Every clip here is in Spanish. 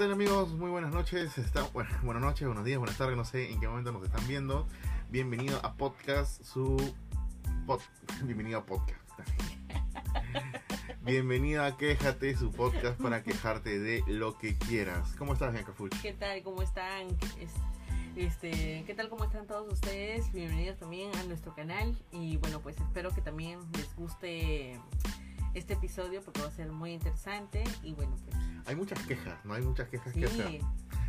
tal amigos? Muy buenas noches. Buenas noches, buenos días, buenas tardes, no sé en qué momento nos están viendo. Bienvenido a podcast, su pod- bienvenido a podcast. Bienvenido a Quéjate, su podcast para quejarte de lo que quieras. ¿Cómo estás, Bianca Fuch? ¿Qué tal? ¿Cómo están? Es- Este, ¿Qué tal? ¿Cómo están todos ustedes? Bienvenidos también a nuestro canal y bueno, pues espero que también les guste este episodio porque va a ser muy interesante y bueno, pues Hay muchas quejas, ¿no? Hay muchas quejas que hacer. sí,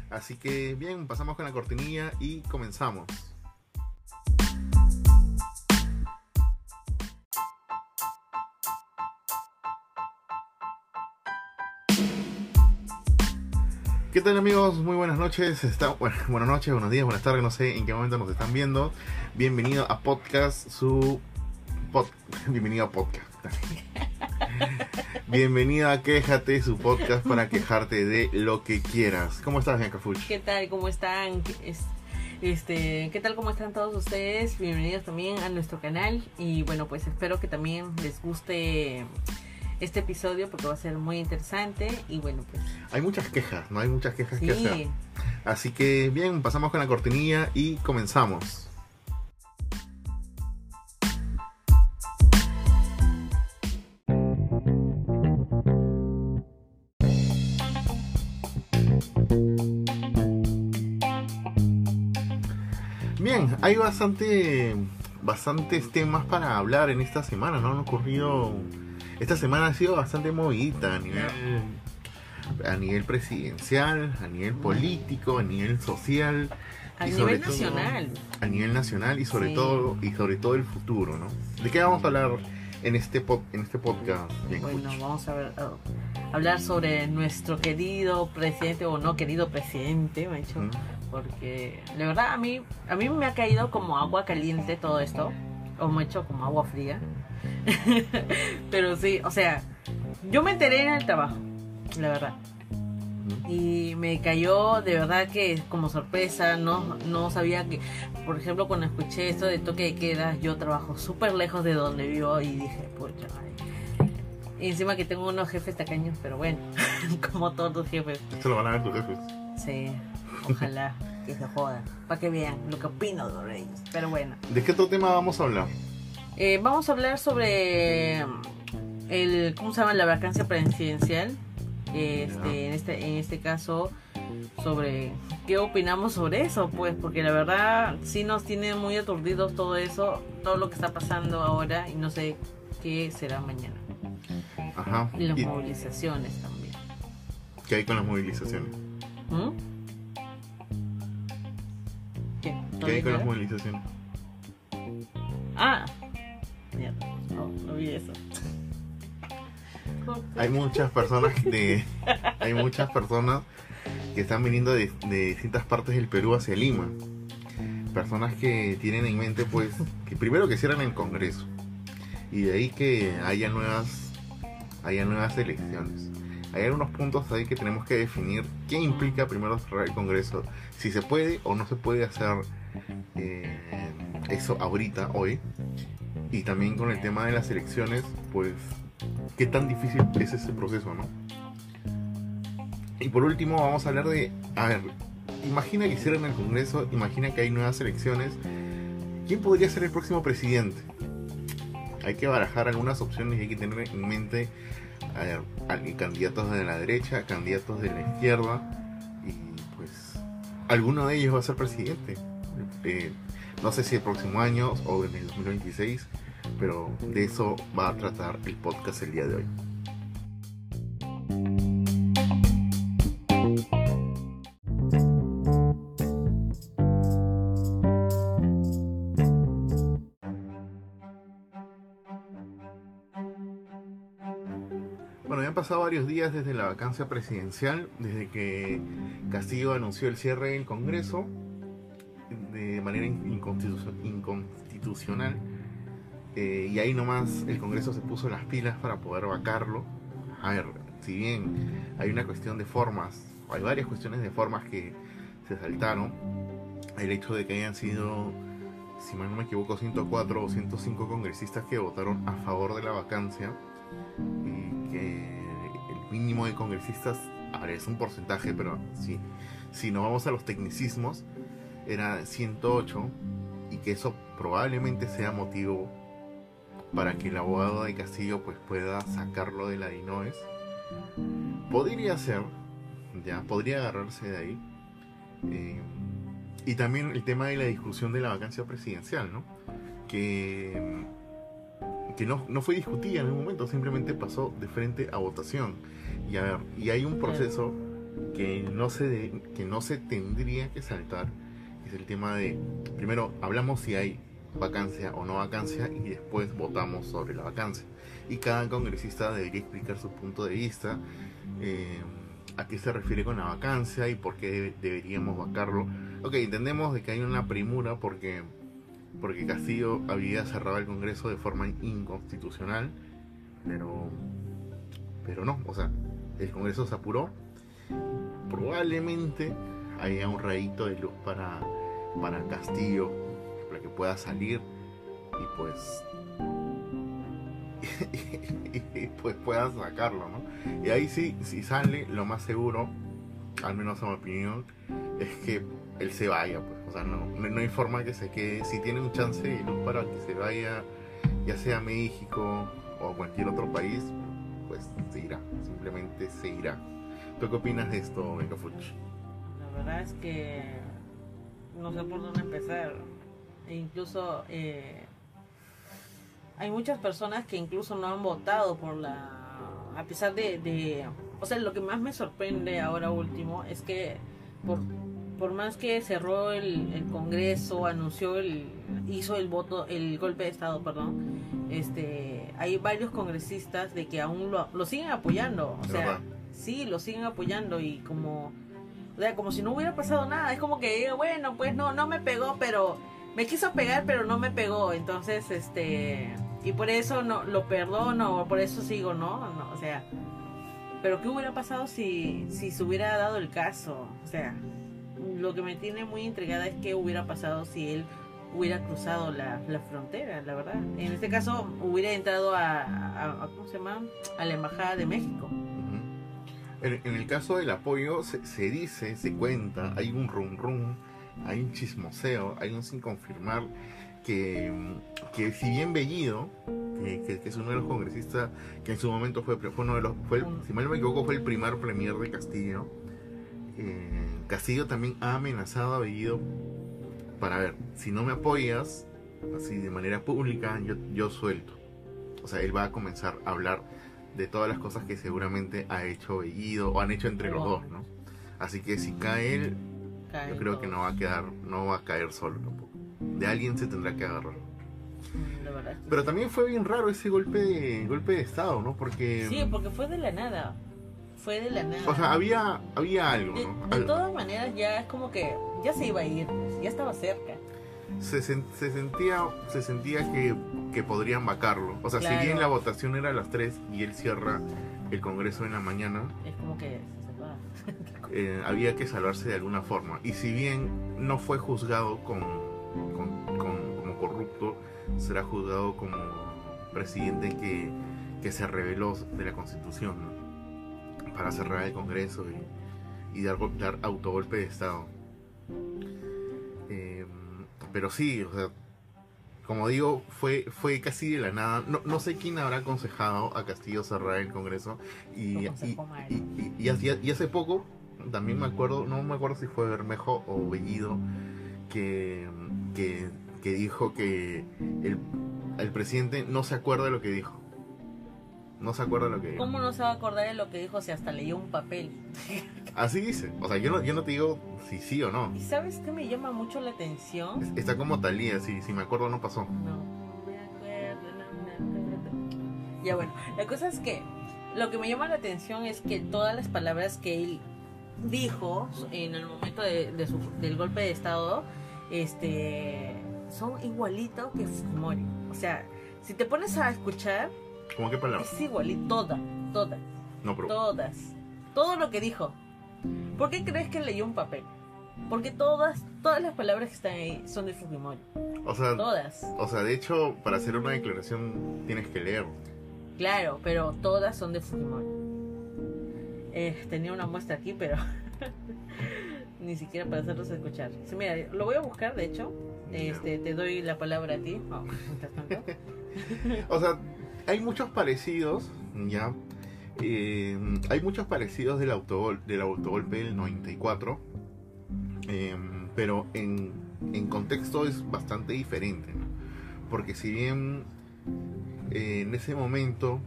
Así que bien, pasamos con la cortinilla y comenzamos. ¿Qué tal amigos? Muy buenas noches. Está, bueno, buenas noches, buenos días, buenas tardes, no sé en qué momento nos están viendo. Bienvenido a podcast, su pod- bienvenido a podcast. Bienvenido a Quéjate, su podcast para quejarte de lo que quieras. ¿Cómo estás, Bianca Fuch? ¿qué tal? ¿Cómo están? Es- Este, ¿qué tal? ¿Cómo están todos ustedes? Bienvenidos también a nuestro canal y bueno, pues espero que también les guste este episodio porque va a ser muy interesante y bueno, pues Hay muchas quejas, ¿no? Hay muchas quejas que hacer. sí. Así que bien, pasamos con la cortinilla y comenzamos. Hay bastante, bastantes temas para hablar en esta semana, ¿no? Han ocurrido... Esta semana ha sido bastante movidita a nivel, a nivel presidencial, a nivel político, a nivel social, A Y nivel todo- nacional. a nivel nacional y sobre Sí. todo y sobre todo el futuro, ¿no? ¿De qué vamos a hablar en este pod- en este podcast? Bien, Bueno, vamos a ver, oh, hablar sobre nuestro querido presidente o no querido presidente, me ha dicho, ¿Mm? Porque la verdad a mí a mí me ha caído como agua caliente todo esto, o me ha hecho como agua fría. Pero sí, o sea, yo me enteré en el trabajo, la verdad. Y me cayó de verdad que como sorpresa, no, no sabía que, por ejemplo, cuando escuché esto de toque de queda, yo trabajo súper lejos de donde vivo y dije, pucha, ay. Y encima que tengo unos jefes tacaños, pero bueno, como todos los jefes. Esto lo van a ver tus jefes. Sí, ojalá que se jodan, para que vean lo que opino sobre ellos. Pero bueno, ¿De qué otro tema vamos a hablar? Eh, vamos a hablar sobre el, ¿cómo se llama? La vacancia presidencial. Este, en este, en este caso, sobre qué opinamos sobre eso, pues, porque la verdad sí nos tiene muy aturdidos todo eso, todo lo que está pasando ahora y no sé qué será mañana. Ajá. Y las ¿Y movilizaciones también. qué hay con las movilizaciones? ¿Mm? ¿Qué? ¿No ¿Qué hay con nada? las movilizaciones? Ah, mierda, no, no vi eso. Hay muchas personas de hay muchas personas que están viniendo de, de distintas partes del Perú hacia Lima. Personas que tienen en mente pues que primero que cierren el Congreso y de ahí que haya nuevas haya nuevas elecciones. Hay algunos puntos ahí que tenemos que definir qué implica primero cerrar el Congreso, si se puede o no se puede hacer eh, eso ahorita, hoy. Y también con el tema de las elecciones, pues qué tan difícil es ese proceso, ¿no? Y por último vamos a hablar de, a ver, imagina que hicieran el Congreso, imagina que hay nuevas elecciones, ¿quién podría ser el próximo presidente? Hay que barajar algunas opciones y hay que tener en mente a candidatos de la derecha, candidatos de la izquierda, y pues alguno de ellos va a ser presidente. Eh, no sé si el próximo año o en el 2026, pero de eso va a tratar el podcast el día de hoy. Pasado varios días desde la vacancia presidencial, desde que Castillo anunció el cierre del Congreso de manera inconstitu- inconstitucional. Eh, y ahí nomás el Congreso se puso las pilas para poder vacarlo. A ver, si bien hay una cuestión de formas, hay varias cuestiones de formas que se saltaron, el hecho de que hayan sido, si mal no me equivoco, 104 o 105 congresistas que votaron a favor de la vacancia y que mínimo de congresistas es un porcentaje, pero si, si nos vamos a los tecnicismos, era 108 y que eso probablemente sea motivo para que el abogado de Castillo pues pueda sacarlo de la DINOES. Podría ser, ya, podría agarrarse de ahí. Eh, y también el tema de la discusión de la vacancia presidencial, ¿no? Que, que no, no fue discutida en un momento, simplemente pasó de frente a votación. Y, a ver, y hay un proceso que no se, que no se tendría que saltar, es el tema de, primero hablamos si hay vacancia o no vacancia y después votamos sobre la vacancia. Y cada congresista debería explicar su punto de vista, eh, a qué se refiere con la vacancia y por qué debe- deberíamos vacarlo. Ok, entendemos de que hay una premura porque, porque Castillo había cerrado el Congreso de forma inconstitucional, pero, pero no, o sea, el Congreso se apuró. Probablemente haya un rayito de luz para, para Castillo, para que pueda salir y pues y pues sacarlo, ¿no? Y ahí sí, si sale, lo más seguro, al menos a mi opinión, es que él se vaya, pues. O sea, no, no hay forma que se quede. Si tiene un chance de luz para que se vaya, ya sea a México o a cualquier otro país, pues se irá. Simplemente se irá. ¿Tú qué opinas de esto, Meca Fuch? La verdad es que no sé por dónde empezar. E incluso eh, hay muchas personas que incluso no han votado por la... A pesar de. O sea, lo que más me sorprende ahora último es que por, por más que cerró el Congreso, anunció el... hizo el voto, el golpe de Estado, perdón, este, hay varios congresistas de que aún lo, lo siguen apoyando. O sea, sí, lo siguen apoyando y como... O sea, como si no hubiera pasado nada. Es como que bueno, pues no, no me pegó, pero me quiso pegar, pero no me pegó. Entonces, este, y por eso no lo perdono, por eso sigo, ¿no? no o sea, pero qué hubiera pasado si, si se hubiera dado el caso. O sea, lo que me tiene muy intrigada es qué hubiera pasado si él hubiera cruzado la, la frontera, la verdad. En este caso, hubiera entrado a, ¿cómo se llama? A la embajada de México. En, el caso del apoyo, se, se dice, se cuenta, hay un rum rum, hay un chismoseo, hay un sin confirmar que, que si bien Bellido, que es uno de los congresistas que en su momento fue, fue uno de los, fue el- si mal no me equivoco, fue el primer premier de Castillo, eh, Castillo también ha amenazado a Bellido para ver, si no me apoyas, así de manera pública, yo, yo suelto. O sea, él va a comenzar a hablar de todas las cosas que seguramente ha hecho Bellido o han hecho entre los dos, ¿no? Así que si cae él, yo creo que no va a quedar, no va a caer solo tampoco. De alguien se tendrá que agarrar. Mm, Pero también fue bien raro ese golpe de golpe de estado, ¿no? Porque Sí, porque fue de la nada. Fue de la nada. o sea, había había algo, de, ¿no? de Al- todas maneras ya es como que ya se iba a ir, ya estaba cerca. se, sen- se sentía se sentía que, que podrían vacarlo. O sea, Claro. si bien la votación era a las 3 y él cierra el Congreso en la mañana, Es como que se eh, había que salvarse de alguna forma. Y si bien no fue juzgado con, con- con- como corrupto, será juzgado como presidente que, que se rebeló de la constitución ¿no? para cerrar el Congreso y, y dar, dar autogolpe de Estado. Eh, pero sí, o sea, como digo, fue, fue casi de la nada. No, no sé quién habrá aconsejado a Castillo cerrar el Congreso. Y, y, y hace poco, también me acuerdo, no me acuerdo si fue Bermejo o Bellido, que, que, que dijo que el, el presidente no se acuerda de lo que dijo. No se acuerda de lo que dijo. ¿Cómo no se va a acordar de lo que dijo si hasta leyó un papel? Así dice. O sea, yo no, yo no te digo si sí o no. ¿Y sabes qué me llama mucho la atención? Es- Está como Talía, si, si me acuerdo no pasó. No, me acuerdo, no me acuerdo. Ya bueno, la cosa es que lo que me llama la atención es que todas las palabras que él dijo en el momento de, de su- del golpe de estado, este, son igualito que Fujimori. O sea, si te pones a escuchar, ¿Cómo qué palabra? es igualito, toda, todas, No, pero. todas, todo lo que dijo. ¿Por qué crees que leyó un papel? Porque todas, todas las palabras que están ahí son de Fujimori, O sea, todas. o sea, de hecho, para hacer una declaración tienes que leer. Claro, pero todas son de Fujimori. Eh, tenía una muestra aquí, pero ni siquiera para hacerlos escuchar. Sí, mira, lo voy a buscar, de hecho. Este, te doy la palabra a ti. Oh. O sea, hay muchos parecidos, ya. Eh, hay muchos parecidos del autogol del autogolpe del 94. eh, pero en, en contexto es bastante diferente. ¿no? Porque si bien eh, en ese momento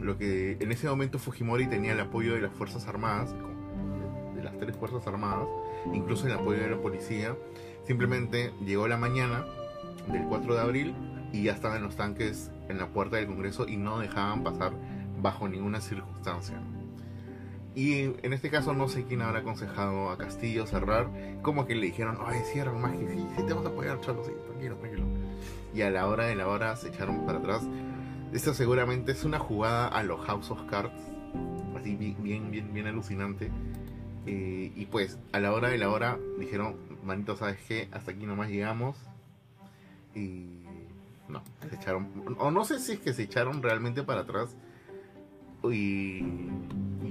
lo que en ese momento Fujimori tenía el apoyo de las fuerzas armadas de las tres fuerzas armadas incluso el apoyo de la policía simplemente llegó la mañana del 4 de abril y ya estaban los tanques en la puerta del Congreso y no dejaban pasar bajo ninguna circunstancia y en este caso no sé quién habrá aconsejado a Castillo cerrar como que le dijeron ay cierra más que sí, sí te vamos a apoyar chalo sí tranquilo tranquilo y a la hora de la hora se echaron para atrás esto seguramente es una jugada a los House of Cards, así bien, bien, bien, bien alucinante. Eh, y pues a la hora de la hora dijeron, manito, ¿sabes qué? Hasta aquí nomás llegamos. Y no, se echaron, o no sé si es que se echaron realmente para atrás. Y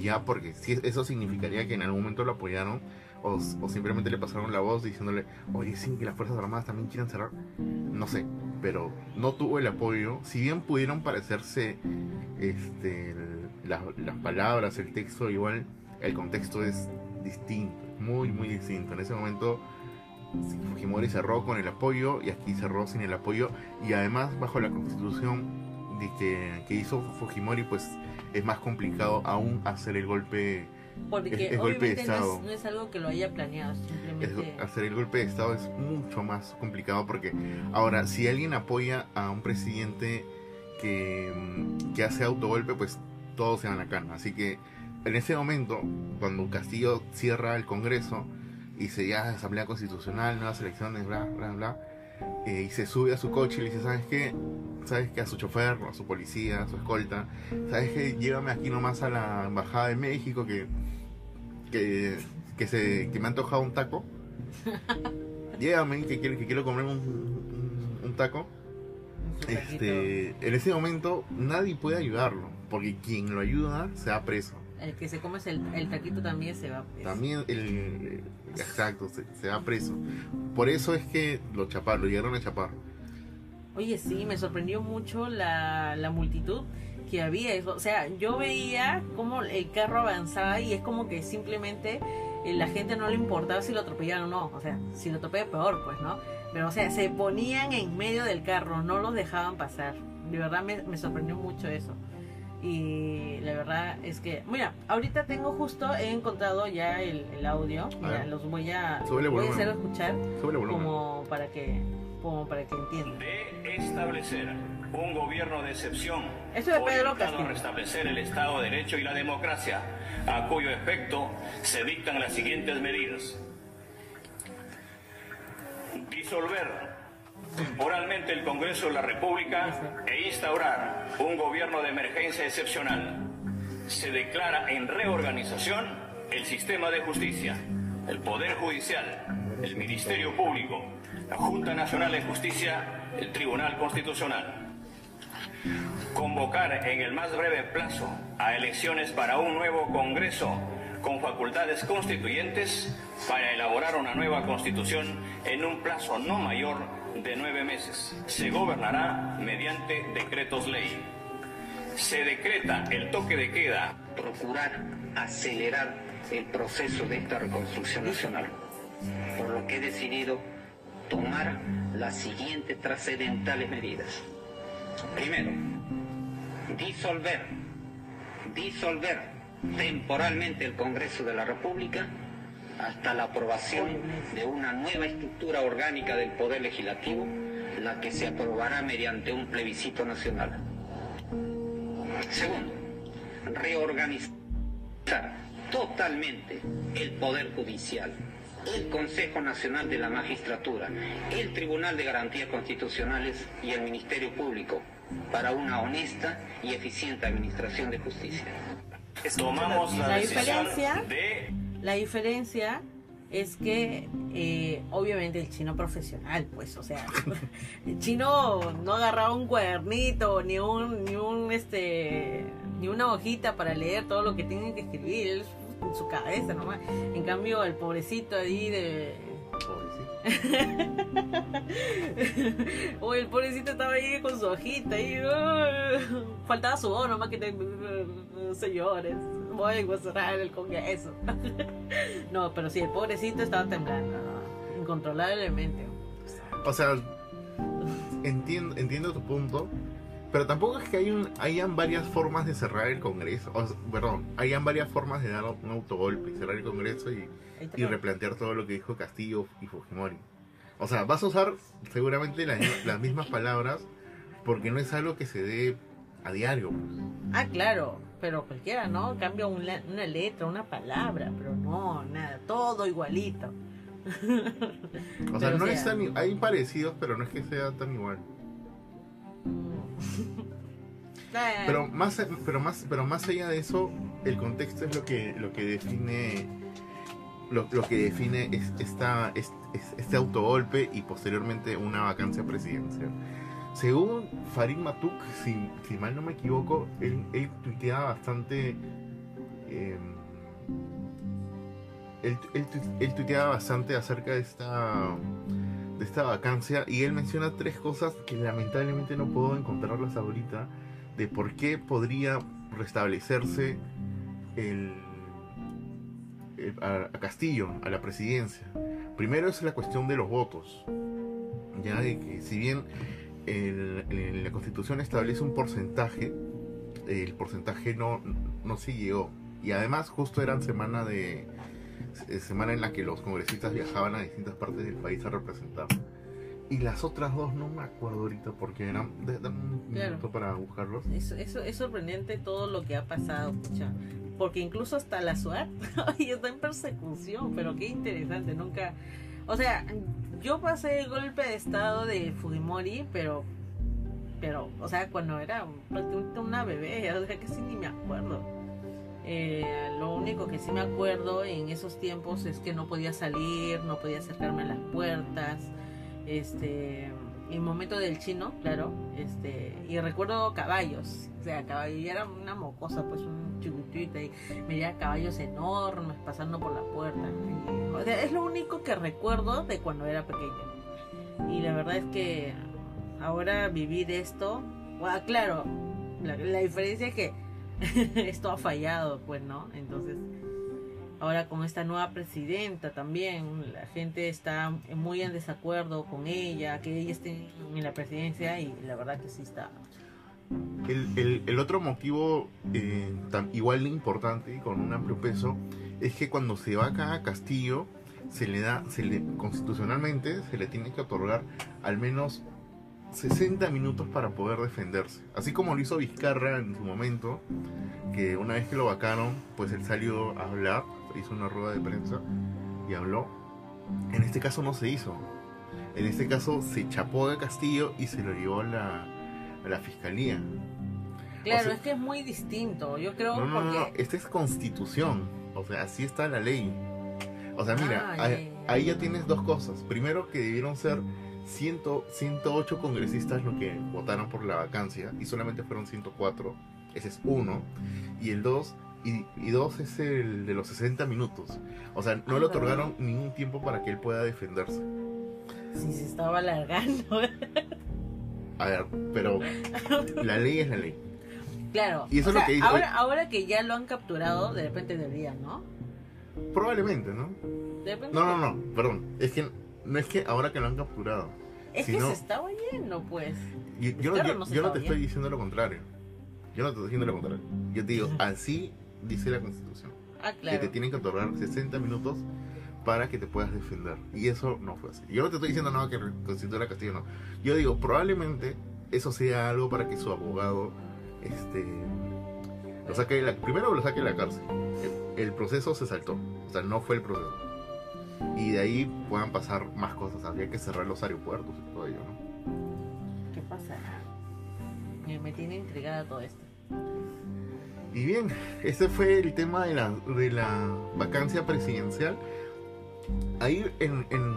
ya, porque si eso significaría que en algún momento lo apoyaron. O, simplemente le pasaron la voz diciéndole, oye, sí, que las Fuerzas Armadas también quieren cerrar. No sé, pero no tuvo el apoyo. Si bien pudieron parecerse este, el- la- las palabras, el texto, igual el contexto es distinto, muy, muy distinto. En ese momento Fujimori cerró con el apoyo y aquí cerró sin el apoyo. Y además, bajo la constitución de que, que hizo Fujimori, pues es más complicado aún hacer el golpe. Porque Es- es golpe de obviamente no Estado. es, no es algo que lo haya planeado, es- simplemente... hacer el golpe de Estado es mucho más complicado porque ahora, si alguien apoya a un presidente que, mm, que hace autogolpe, pues todos se van a cana. Así que en ese momento, cuando Castillo cierra el Congreso y se ya Asamblea Constitucional, nuevas elecciones, bla, bla, bla, eh, y se sube a su coche y le dice, ¿sabes qué? ¿Sabes qué? A su chofer, a su policía, a su escolta, ¿sabes qué? Llévame aquí nomás a la Embajada de México que, que, que, se, que me ha antojado un taco. Llévame que quiero, que quiero comer un, un- un taco. Este, en ese momento nadie puede ayudarlo, porque quien lo ayuda se va preso. El que se come el, el taquito también se va. pues. También el exacto, se, se va preso. Por eso es que lo chaparon, lo llegaron a chapar. Oye, sí, me sorprendió mucho la, la multitud que había. O sea, yo veía cómo el carro avanzaba y es como que simplemente eh, la gente no le importaba si lo atropellaban o no. O sea, si lo atropella peor, pues, ¿no? Pero, o sea, se ponían en medio del carro, no los dejaban pasar. De verdad me, me sorprendió mucho eso. Y la verdad es que, mira, ahorita tengo justo, he encontrado ya el, el audio. Mira, los voy a, voy a hacer escuchar como para que, como para que entiendan. de establecer un gobierno de excepción Eso de Pedro Castillo. a restablecer el Estado de Derecho y la democracia, a cuyo efecto se dictan las siguientes medidas. Disolver temporalmente el Congreso de la República e instaurar un gobierno de emergencia excepcional. Se declara en reorganización el sistema de justicia, el Poder Judicial, el Ministerio Público, la Junta Nacional de Justicia, el Tribunal Constitucional. Convocar en el más breve plazo a elecciones para un nuevo Congreso con facultades constituyentes para elaborar una nueva constitución en un plazo no mayor de nueve meses. Se gobernará mediante decretos ley. Se decreta el toque de queda procurar acelerar el proceso de esta reconstrucción nacional, por lo que he decidido tomar las siguientes trascendentales medidas. Primero, disolver, disolver temporalmente el Congreso de la República hasta la aprobación de una nueva estructura orgánica del Poder Legislativo, la que se aprobará mediante un plebiscito nacional. Segundo, reorganizar totalmente el Poder Judicial, el Consejo Nacional de la Magistratura, el Tribunal de Garantías Constitucionales y el Ministerio Público para una honesta y eficiente administración de justicia. Tomamos la, La decisión diferencia- de La diferencia es que eh, obviamente el chino profesional, pues, o sea, el chino no agarraba un cuadernito ni un ni un este ni una hojita para leer todo lo que tienen que escribir él en su cabeza nomás. En cambio el pobrecito ahí de o el pobrecito estaba ahí con su hojita y faltaba su voz nomás que te, señores voy a cerrar el congreso no pero sí el pobrecito estaba temblando incontrolablemente o sea entiendo entiendo tu punto pero tampoco es que hay un, hayan varias formas de cerrar el Congreso. O, perdón, hayan varias formas de dar un autogolpe, cerrar el Congreso y, y replantear todo lo que dijo Castillo y Fujimori. O sea, vas a usar seguramente las, mismas palabras porque no es algo que se dé a diario. Pues. Ah, claro, pero cualquiera, ¿no? Cambia una, letra, una palabra, pero no, nada, todo igualito. o sea, no es tan, hay parecidos, pero no es que sea tan igual. pero más pero más pero más allá de eso el contexto es lo que lo que define lo, que define es esta, este autogolpe y posteriormente una vacancia presidencial. Según Farid Matuk, si, mal no me equivoco, él, él tuiteaba bastante. Eh, él, tuiteaba bastante acerca de esta, de esta vacancia y él menciona tres cosas que lamentablemente no puedo encontrarlas ahorita de por qué podría restablecerse el, eh, a, Castillo, a la presidencia. Primero es la cuestión de los votos. Ya de que si bien la constitución establece un porcentaje, el porcentaje no, no se llegó. Y además justo eran semana de eh, semana en la que los congresistas viajaban a distintas partes del país a representar. Y las otras dos no me acuerdo ahorita porque eran. Dame un minuto para buscarlos. Eso, eso, es sorprendente todo lo que ha pasado, porque incluso hasta la SWAT está en persecución, pero qué interesante, nunca... O sea, yo pasé el golpe de estado de Fujimori, pero, pero, o sea, cuando era prácticamente una bebé, o sea, que sí ni me acuerdo. Eh, lo único que sí me acuerdo en esos tiempos es que no podía salir, no podía acercarme a las puertas, este en momento del chino, claro, este, y recuerdo caballos, o sea, caballo, y era una mocosa, pues un chiquitito y veía caballos enormes pasando por la puerta. o sea, es lo único que recuerdo de cuando era pequeño. Y la verdad es que ahora vivir esto, bueno, claro, la, la diferencia es que esto ha fallado, pues, ¿no? Entonces, Ahora con esta nueva presidenta también, la gente está muy en desacuerdo con ella, que ella esté en la presidencia y la verdad que sí está. El, otro motivo eh, tan, igual de importante con un amplio peso es que cuando se va acá a Castillo, se le da, se le, constitucionalmente se le tiene que otorgar al menos 60 minutos para poder defenderse. Así como lo hizo Vizcarra en su momento, que una vez que lo vacaron, pues él salió a hablar hizo una rueda de prensa y habló. En este caso no se hizo. En este caso se chapó de Castillo y se lo llevó a la, a la fiscalía. Claro, es que es muy distinto. Yo creo no, no, no, esta es constitución. O sea, así está la ley. O sea, mira, ah, ahí, ya tienes dos cosas. Primero, que debieron ser 100, 108 congresistas los que votaron por la vacancia y solamente fueron 104. Ese es uno. Y el dos, y, dos es el de los 60 minutos. O sea, no le otorgaron ningún tiempo para que él pueda defenderse. Sí, se estaba alargando. A ver, pero la ley es la ley. Claro. Y eso es lo que ahora, ahora que ya lo han capturado, de repente debería, ¿no? Probablemente, ¿no? no, no, no, perdón. Es que no es que ahora que lo han capturado. Es que se estaba yendo, pues. yo, no, te estoy diciendo lo contrario. Yo no te estoy diciendo lo contrario. Yo te digo, así dice la Constitución. Ah, que te tienen que otorgar 60 minutos para que te puedas defender. Y eso no fue así. Yo no te estoy diciendo nada que constituya Castillo, no. Yo digo, probablemente eso sea algo para que su abogado este, lo saque de la, primero lo saque de la cárcel. El, proceso se saltó. O sea, no fue el proceso. Y de ahí puedan pasar más cosas. Habría que cerrar los aeropuertos y todo ello, ¿no? ¿Qué pasa? Me tiene intrigada todo esto. Y bien, ese fue el tema de la, de la vacancia presidencial. ahí en, en,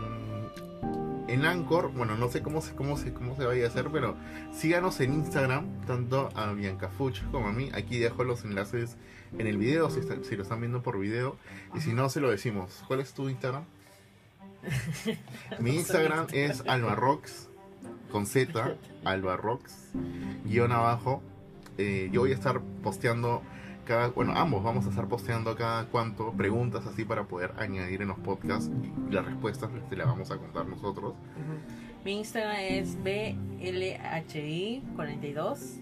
en Anchor, bueno, no sé cómo se, cómo se, cómo se vaya a hacer, pero síganos en Instagram, tanto a Bianca Fuch como a mí. Aquí dejo los enlaces en el video, si, está- si lo están viendo por video. Y si no, se lo decimos. ¿Cuál es tu Instagram? Mi Instagram es albarrox, con Z, albarrox, guion abajo. Eh, yo voy a estar posteando cada, bueno, ambos vamos a estar posteando cada cuanto preguntas así para poder añadir en los podcasts y las respuestas te las vamos a contar nosotros. Mi Instagram es BLHI42.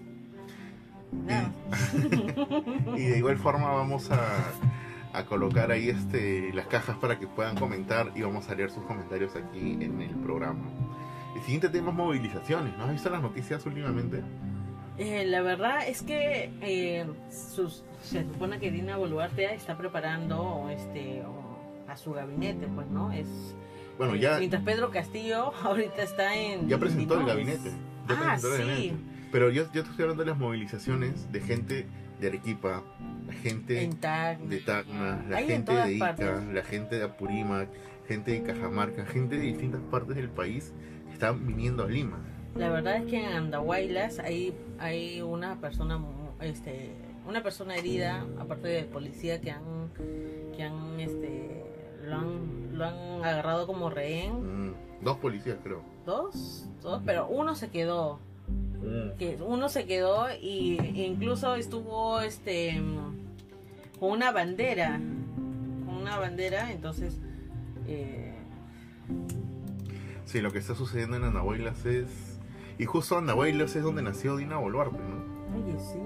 Nada. Y de igual forma vamos a, a colocar ahí este las cajas para que puedan comentar y vamos a leer sus comentarios aquí en el programa. El siguiente tema es movilizaciones. ¿No has visto las noticias últimamente? Eh, la verdad es que eh, sus- se supone que Dina Boluarte está preparando este a su gabinete, pues, ¿no? Es Bueno, eh, ya, mientras Pedro Castillo ahorita está en ya presentó el gabinete. Ya Ah, presentó el sí. gabinete. Pero yo, yo te estoy hablando de las movilizaciones de gente de Arequipa, la gente Tacna. de Tacna, la Hay gente de Ica, partes. la gente de Apurímac, gente de Cajamarca, gente de distintas partes del país que están viniendo a Lima. La verdad es que en Andahuaylas hay, hay una persona mu- este una persona herida, aparte del policía que han que han este lo han, lo han agarrado como rehén. Mm, dos policías creo. Dos, dos, pero uno se quedó. Mm. que uno se quedó y e incluso estuvo este con una bandera con una bandera entonces eh, Sí, lo que está sucediendo en Andahuaylas es... Y justo Andahuaylas es donde nació Dina Boluarte, ¿no? oye sí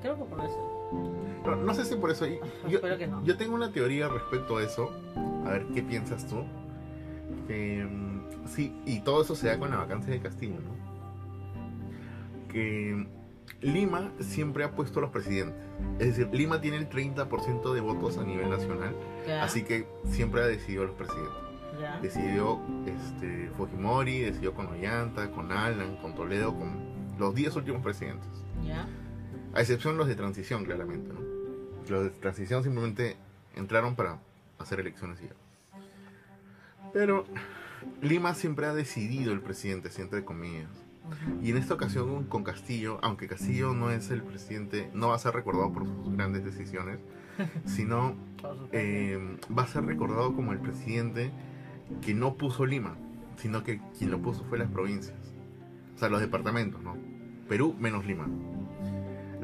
creo que por eso No, no sé si por eso... Yo, espero que no yo tengo una teoría respecto a eso. A ver, ¿qué piensas tú? Que, mm, sí, y todo eso se da con la vacancia de Castillo, ¿no? Que Lima siempre ha puesto a los presidentes. Es decir, Lima tiene el 30% de votos a nivel nacional, así que siempre ha decidido a los presidentes. Ya. Decidió este, Fujimori, decidió con Ollanta, con Alan, con Toledo, con los 10 últimos presidentes. ya A excepción los de transición, claramente, ¿no? Los de transición simplemente entraron para hacer elecciones y ya. Pero Lima siempre ha decidido el presidente, entre comillas. Y en esta ocasión con Castillo, aunque Castillo no es el presidente, no va a ser recordado por sus grandes decisiones, sino eh, va a ser recordado como el presidente que no puso Lima, sino que quien lo puso fue las provincias. O sea, los departamentos, ¿no? Perú menos Lima.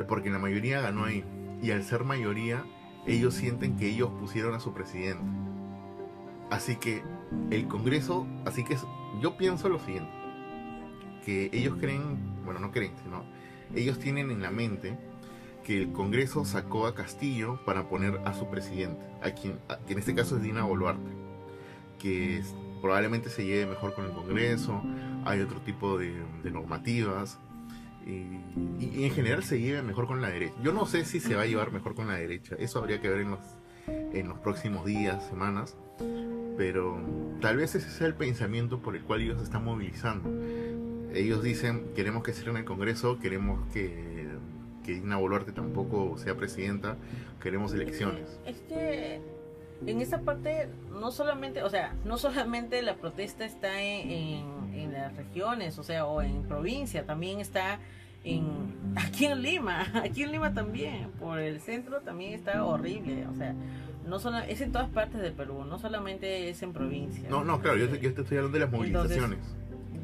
Porque la mayoría ganó ahí. Y al ser mayoría, ellos sienten que ellos pusieron a su presidente. Así que el Congreso, así que yo pienso lo siguiente, que ellos creen, bueno, no creen, sino ellos tienen en la mente que el Congreso sacó a Castillo para poner a su presidente, a quien, a- que en este caso es Dina Boluarte, que probablemente se lleve mejor con el Congreso, hay otro tipo de, normativas, y, en general se lleve mejor con la derecha. Yo no sé si se va a llevar mejor con la derecha, eso habría que ver en los, en los próximos días, semanas, pero tal vez ese sea el pensamiento por el cual ellos están movilizando. Ellos dicen, queremos que cierren el Congreso, queremos que, que Dina Boluarte tampoco sea presidenta, queremos elecciones. En esa parte no solamente, o sea, no solamente la protesta está en, en- en las regiones, o sea, o en provincia, también está en aquí en Lima, aquí en Lima también, por el centro también está horrible, o sea, no solo es en todas partes del Perú, no solamente es en provincia. No, no, claro, yo, yo te estoy hablando de las movilizaciones.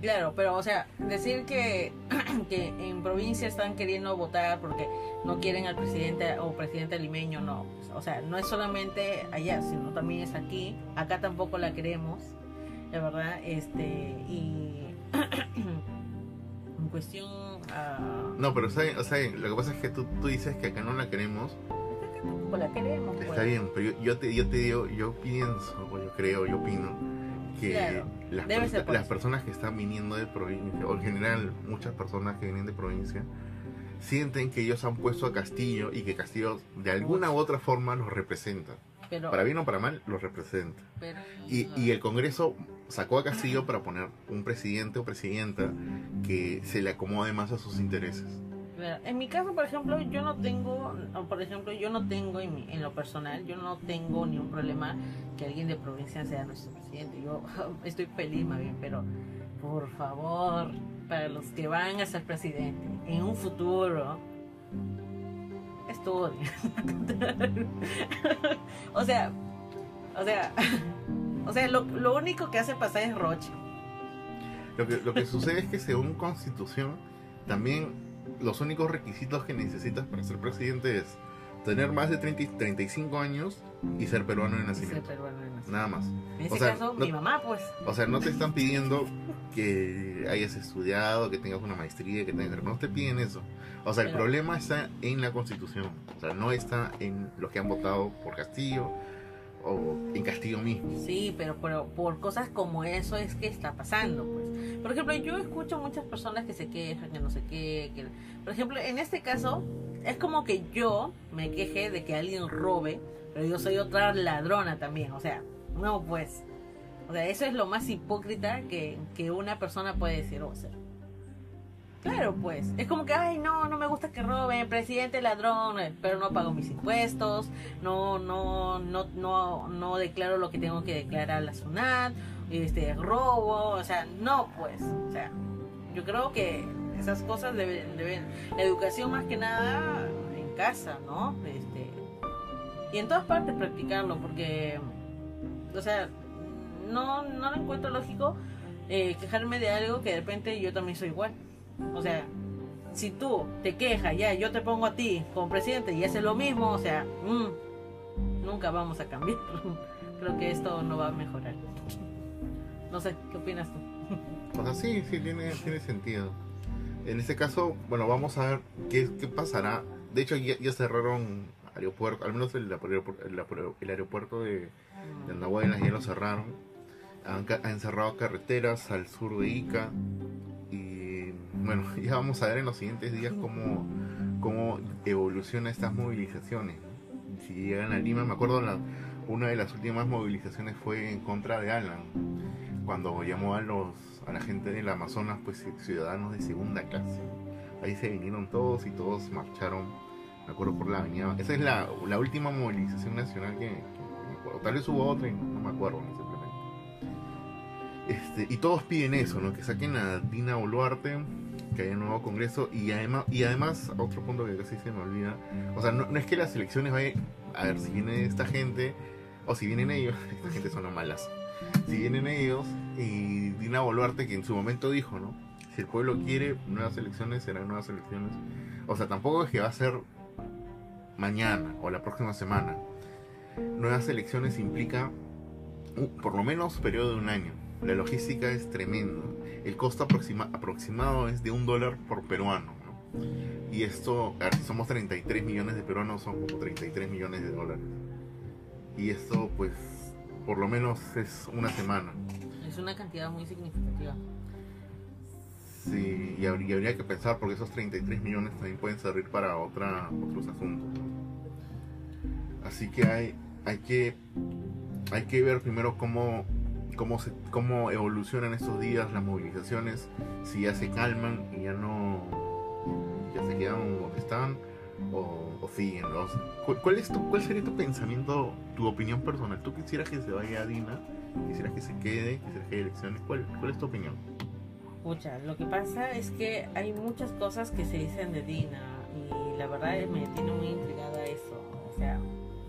Claro, pero o sea, decir que, que en provincia están queriendo votar porque no quieren al presidente o presidente limeño, no. O sea, no es solamente allá, sino también es aquí. Acá tampoco la queremos, la verdad. Este, y en cuestión... ah, No, pero ¿saben? o sea, lo que pasa es que tú, tú dices que acá no la queremos, acá tampoco la queremos. está pues. bien, pero yo, yo te, yo te digo, yo pienso, o yo creo, yo opino, que Claro, las, per- las personas que están viniendo de provincia, o en general muchas personas que vienen de provincia, sienten que ellos han puesto a Castillo y que Castillo de alguna u otra forma los representa. Pero, Para bien o para mal, los representa. pero- Y, y el Congreso sacó a Castillo para poner un presidente o presidenta que se le acomode más a sus intereses. En mi caso, por ejemplo, yo no tengo, por ejemplo, yo no tengo en, mi- en lo personal, yo no tengo ni un problema que alguien de provincia sea nuestro presidente. Yo estoy feliz más bien, pero por favor, para los que van a ser presidente en un futuro, estudien. o sea, o sea, o sea, lo, lo único que hace pasar es roche. Lo que, lo que sucede es que según constitución, también los únicos requisitos que necesitas para ser presidente es tener más de 30 y 35 años y ser peruano de Ser nacimiento. peruano de nacimiento. Nada más. En ese O sea, caso, no- mi mamá, pues. O sea, no te están pidiendo que hayas estudiado, que tengas una maestría, que tengas... No te piden eso. O sea, el Pero- problema está en la constitución. O sea, no está en los que han votado por Castillo o en Castillo mismo. Sí, pero, pero por cosas como eso es que está pasando, pues. Por ejemplo, yo escucho muchas personas que se quejan, que no sé qué, que... Por ejemplo, en este caso, es como que yo me queje de que alguien robe, pero yo soy otra ladrona también, o sea, no, pues. O sea, eso es lo más hipócrita que, que una persona puede decir o hacer. Claro, pues. Es como que, ay, no, no me gusta que roben, presidente ladrón, pero no pago mis impuestos, no, no, no, no, no declaro lo que tengo que declarar a la SUNAT, este, robo, o sea, no, pues. O sea, yo creo que esas cosas deben, deben, la educación más que nada en casa, ¿no? Este, y en todas partes practicarlo, porque, o sea, no, no lo encuentro lógico eh, quejarme de algo que de repente yo también soy igual. O sea, si tú te quejas, ya yo te pongo a ti como presidente y haces lo mismo, o sea, mm, nunca vamos a cambiar. Creo que esto no va a mejorar. No sé, ¿qué opinas tú? O sea, sí, sí, tiene, tiene sentido. En este caso, bueno, vamos a ver qué, qué pasará. De hecho, ya, ya cerraron aeropuerto, al menos el, aeropuerto- el el aeropuerto de, de Andahuaylas ya lo cerraron. Han, han cerrado carreteras al sur de Ica. Y bueno, ya vamos a ver en los siguientes días cómo, cómo evoluciona estas movilizaciones. Si llegan a Lima, me acuerdo la, una de las últimas movilizaciones fue en contra de Alan, cuando llamó a los a la gente del Amazonas, pues ciudadanos de segunda clase. Ahí se vinieron todos y todos marcharon, me acuerdo por la avenida. Esa es la, la última movilización nacional que, que me acuerdo. Tal vez hubo otra y no, no me acuerdo simplemente. Este, y todos piden eso, ¿no? Que saquen a Dina Boluarte, que haya un nuevo congreso y además, y además, otro punto que casi se me olvida, o sea, no, no es que las elecciones vayan, a ver, si viene esta gente, o si vienen ellos, esta gente son malas, si vienen ellos y Dina Boluarte, que en su momento dijo, ¿no? Si el pueblo quiere nuevas elecciones, serán nuevas elecciones. O sea, tampoco es que va a ser mañana o la próxima semana. Nuevas elecciones implica un- por lo menos periodo de un año. La logística es tremendo. El costo aproxima- aproximado es de un dólar por peruano. ¿no? Y esto, a ver, si somos 33 millones de peruanos, son como 33 millones de dólares. Y esto, pues, por lo menos es una semana. Es una cantidad muy significativa. Sí, y habría, y habría que pensar porque esos 33 millones también pueden servir para otra, otros asuntos. Así que hay, hay que hay que ver primero cómo cómo se, cómo evolucionan estos días las movilizaciones, si ya se calman y ya no ya se quedan donde están o, o siguen. O sea, ¿cuál, es tu, ¿Cuál sería tu pensamiento, tu opinión personal? ¿Tú quisieras que se vaya a Dina? ¿Quisieras que se quede? ¿Quisieras que haya elecciones? ¿Cuál, cuál es tu opinión? Pucha, lo que pasa es que hay muchas cosas que se dicen de Dina y la verdad me tiene muy intrigada eso. O sea,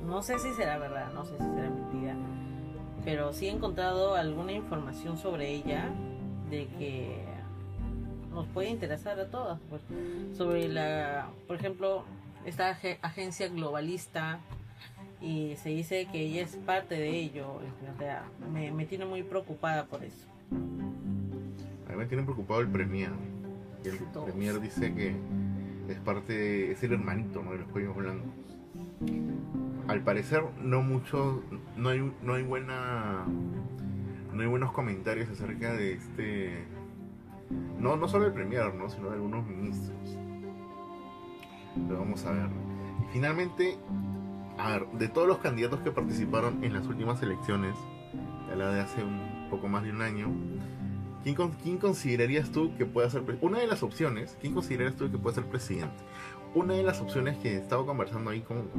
no sé si será verdad, no sé si será mentira, pero sí he encontrado alguna información sobre ella de que nos puede interesar a todas. Pues, sobre la, por ejemplo, esta ag- agencia globalista y se dice que ella es parte de ello. O sea, me, me tiene muy preocupada por eso. A mí me tiene preocupado el Premier. El Todos. Premier dice que es parte, es el hermanito ¿no? de los cuellos blancos. Al parecer no mucho, no hay, no hay buena, no hay buenos comentarios acerca de este, no, no solo el Premier, ¿no? sino algunos ministros. Pero vamos a ver. Finalmente, a ver, de todos los candidatos que participaron en las últimas elecciones, ya la de hace un poco más de un año, ¿Quién, quién considerarías tú que pueda ser una de las opciones? ¿Quién considerarías tú que puede ser presidente? Una de las opciones que estaba conversando ahí con,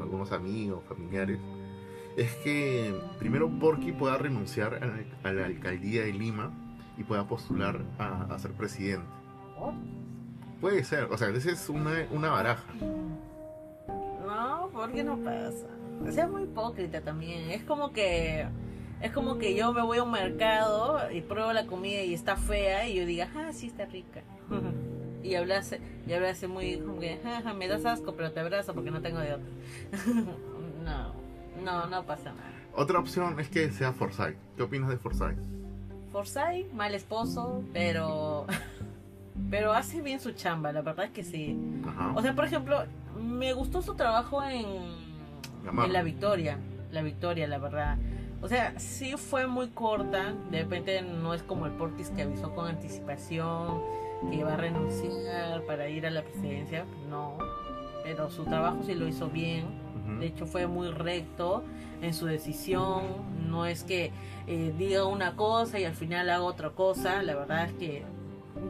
algunos amigos, familiares, es que primero Porky pueda renunciar a a la alcaldía de Lima y pueda postular a, a ser presidente. Oh, Puede ser, o sea, esa es una, una baraja. No, porque no pasa. O sea, es muy hipócrita también. Es como que es como que yo me voy a un mercado y pruebo la comida y está fea y yo diga, ah, sí está rica. y hablase, y hablase muy como que, "Jaja, me das asco, pero te abrazo porque no tengo de otra. no, no, no pasa nada. Otra opción es que sea Forsyth. ¿Qué opinas de Forsyth? Forsyth, mal esposo, pero pero hace bien su chamba, la verdad es que sí. Ajá. O sea, por ejemplo, me gustó su trabajo en, Gamarra. en La Victoria. La Victoria, la verdad. O sea, sí fue muy corta. De repente no es como el Portis que avisó con anticipación que iba a renunciar para ir a la presidencia. No. Pero su trabajo sí lo hizo bien. Ujú. De hecho, fue muy recto en su decisión. No es que eh, diga una cosa y al final haga otra cosa. La verdad es que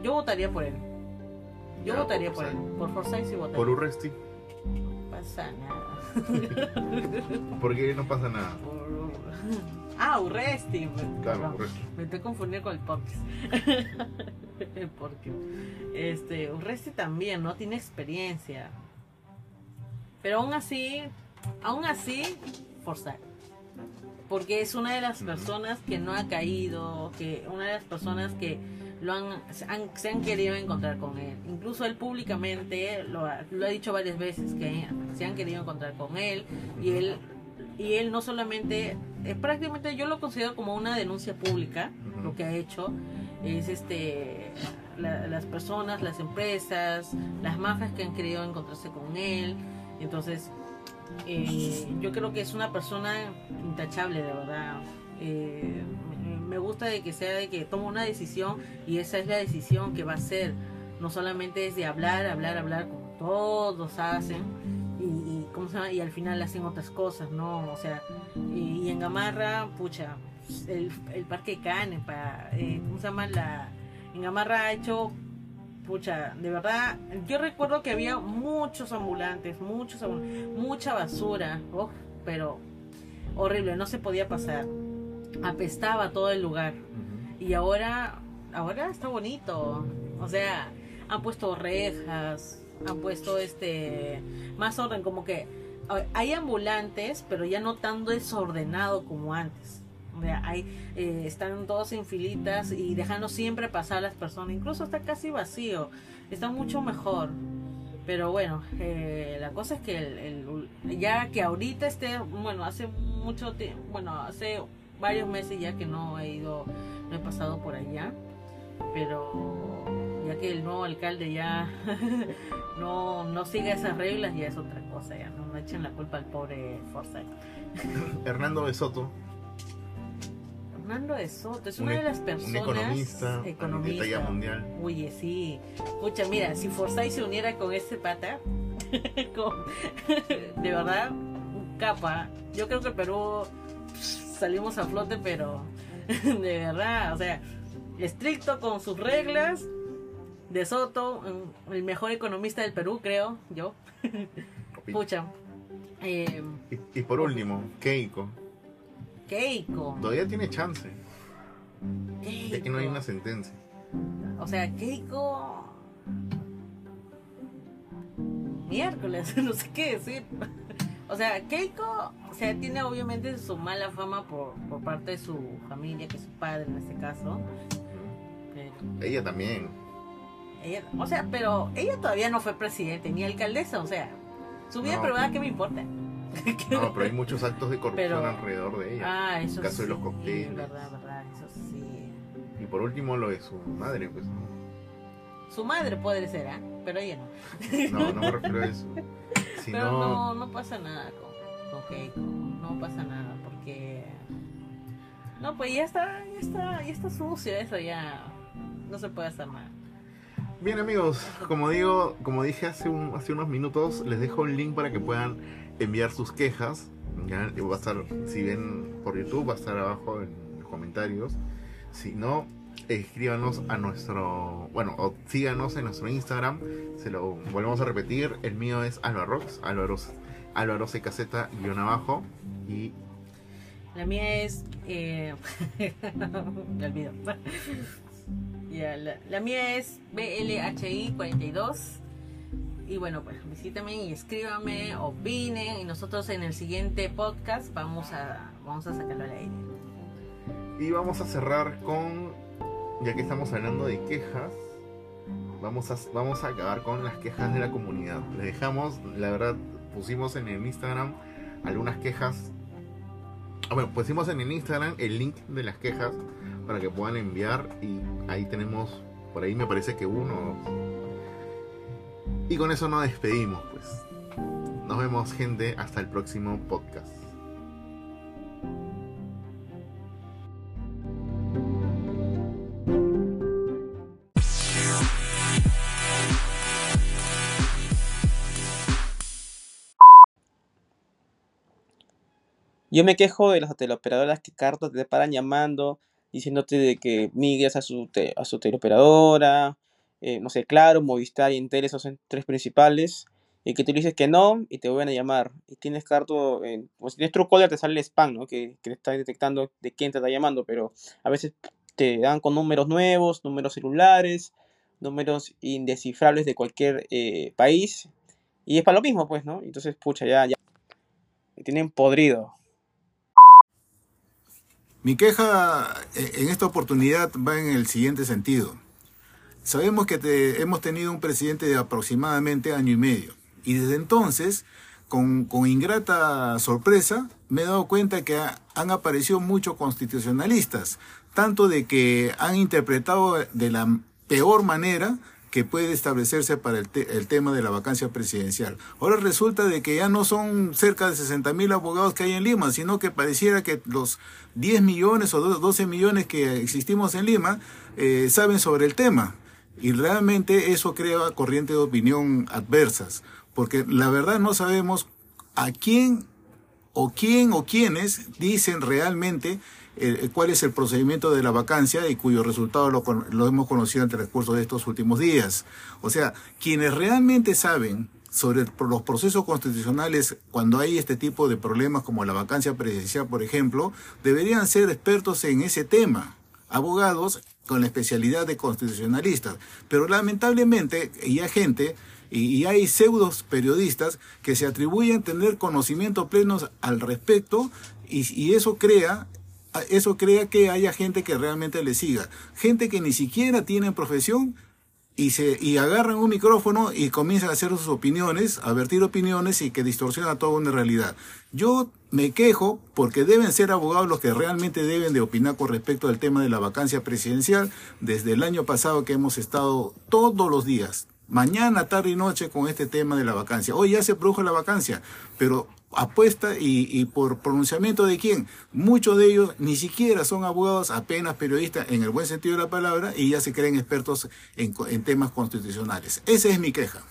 yo votaría por él. Yo votaría por por él. Por Forsyth sí votaría. Por Urresti, No pasa nada. ¿por qué no pasa nada? Por- Ah, Urresti. Claro, Urresti. Me estoy confundiendo con el Portis. Porque este, Urresti también, ¿no? Tiene experiencia. Pero aún así, aún así, Forsyth. Porque es una de las personas que no ha caído, que una de las personas que lo han, se han, se han querido encontrar con él. Incluso él públicamente lo ha, lo ha dicho varias veces que se han querido encontrar con él y él y él no solamente eh, prácticamente yo lo considero como una denuncia pública lo que ha hecho es este la- las personas las empresas las mafias que han querido encontrarse con él entonces eh, yo creo que es una persona intachable de verdad Eh, me- gusta de que sea de que toma una decisión y esa es la decisión que va a hacer no solamente es de hablar hablar hablar como todos hacen y, y, ¿cómo se llama? y al final hacen otras cosas, ¿no? O sea, y, y en Gamarra, pucha, el, el Parque Canepa, eh, ¿cómo se llama? La, en Gamarra ha hecho, pucha, de verdad, yo recuerdo que había muchos ambulantes, muchos ambul- mucha basura, oh, pero horrible, no se podía pasar, apestaba todo el lugar. Y ahora ahora está bonito. O sea han puesto rejas han puesto este más orden como que hay ambulantes pero ya no tan desordenado como antes hay, eh, están todos en filitas y dejando siempre pasar a las personas incluso está casi vacío está mucho mejor pero bueno eh, la cosa es que el, ya que ahorita esté bueno hace mucho tiempo bueno hace varios meses ya que no he ido no he pasado por allá, pero ya que el nuevo alcalde ya no, no sigue esas reglas, ya es otra cosa, ya no, no echen la culpa al pobre Forsyth. Hernando de Soto, Fernando de Soto es Un una e- de las un personas economista a economista. talla mundial. Oye, sí. Escucha, mira, si Forsyth se uniera con ese pata, con- de verdad, un capa. Yo creo que el Perú salimos a flote, pero de verdad, o sea, estricto con sus reglas. De Soto, el mejor economista del Perú, creo yo. Pucha. Eh, Y, y por último, Keiko. Keiko. Todavía tiene chance, ya que no hay Keiko. una sentencia. O sea, Keiko. Miércoles, no sé qué decir. O sea, Keiko, o sea, tiene obviamente su mala fama por, por parte de su familia, que es su padre en este caso. Pero Ella también. ella, o sea, pero ella todavía no fue presidente ni alcaldesa, o sea, su vida No. privada, ¿qué me importa? No, pero hay muchos actos de corrupción Pero- alrededor de ella. Ah, eso El caso de sí, los cócteles. verdad, verdad, eso sí. Y por último, lo de su madre, pues. No, Su madre puede ser, ¿ah? Pero ella no. no, no me refiero a eso. Pero no, no pasa nada con, con Keiko. No pasa nada porque. No, pues ya está, ya está, ya está sucio eso, ya. No se puede hacer nada. Bien amigos, como digo, como dije hace, un, hace unos minutos, les dejo un link para que puedan enviar sus quejas. Va a estar, si ven por YouTube, va a estar abajo en los comentarios. Si no, escríbanos a nuestro, bueno, o síganos en nuestro Instagram, se lo volvemos a repetir, el mío es Álvaro Rox, Álvaro, Álvaro CKZ guion abajo y La mía es. Eh... me olvido. Ya, la, la mía es BLHI42. Y bueno, pues visítenme y escríbanme, opinen. Y nosotros en el siguiente podcast vamos a, vamos a sacarlo al aire. Y vamos a cerrar con, ya que estamos hablando de quejas, vamos a, vamos a acabar con las quejas de la comunidad. Le dejamos, la verdad, pusimos en el Instagram algunas quejas. Bueno, pusimos en el Instagram el link de las quejas para que puedan enviar y ahí tenemos, por ahí me parece que uno dos. Y con eso nos despedimos, pues. Nos vemos, gente, hasta el próximo podcast. Yo me quejo de las teleoperadoras que cartas te paran llamando, diciéndote de que migres a su, te- a su teleoperadora, eh, no sé, Claro, Movistar y Entel, esos tres principales, y que tú dices que no y te vuelven a llamar. Y tienes carto, o si tienes Truecaller te sale el spam, ¿no? Que, que está detectando de quién te está llamando, pero a veces te dan con números nuevos, números celulares, números indescifrables de cualquier eh, país, y es para lo mismo, pues, ¿no? Entonces, pucha, ya, ya. Me tienen podrido. Mi queja eh, en esta oportunidad va en el siguiente sentido. Sabemos que te- hemos tenido un presidente de aproximadamente año y medio. Y desde entonces, con, ingrata sorpresa, me he dado cuenta que ha- han aparecido muchos constitucionalistas, tanto de que han interpretado de la peor manera que puede establecerse para el, te- el tema de la vacancia presidencial. Ahora resulta de que ya no son cerca de 60 mil abogados que hay en Lima, sino que pareciera que los 10 millones o do- 12 millones que existimos en Lima eh, saben sobre el tema. Y realmente eso crea corrientes de opinión adversas, porque la verdad no sabemos a quién o quién o quiénes dicen realmente eh, cuál es el procedimiento de la vacancia y cuyo resultado lo, lo hemos conocido en el transcurso de estos últimos días. O sea, quienes realmente saben sobre los procesos constitucionales cuando hay este tipo de problemas como la vacancia presidencial, por ejemplo, deberían ser expertos en ese tema, abogados con la especialidad de constitucionalistas. Pero lamentablemente, y hay gente y, hay pseudos periodistas que se atribuyen tener conocimiento plenos al respecto y, y eso crea eso crea que haya gente que realmente le siga gente que ni siquiera tiene profesión y se y agarran un micrófono y comienzan a hacer sus opiniones, a vertir opiniones y que distorsiona toda una realidad. Yo me quejo porque deben ser abogados los que realmente deben de opinar con respecto al tema de la vacancia presidencial desde el año pasado que hemos estado todos los días, mañana, tarde y noche con este tema de la vacancia. Hoy ya se produjo la vacancia, pero apuesta y, por pronunciamiento de quién. Muchos de ellos ni siquiera son abogados, apenas periodistas en el buen sentido de la palabra y ya se creen expertos en, en temas constitucionales. Esa es mi queja.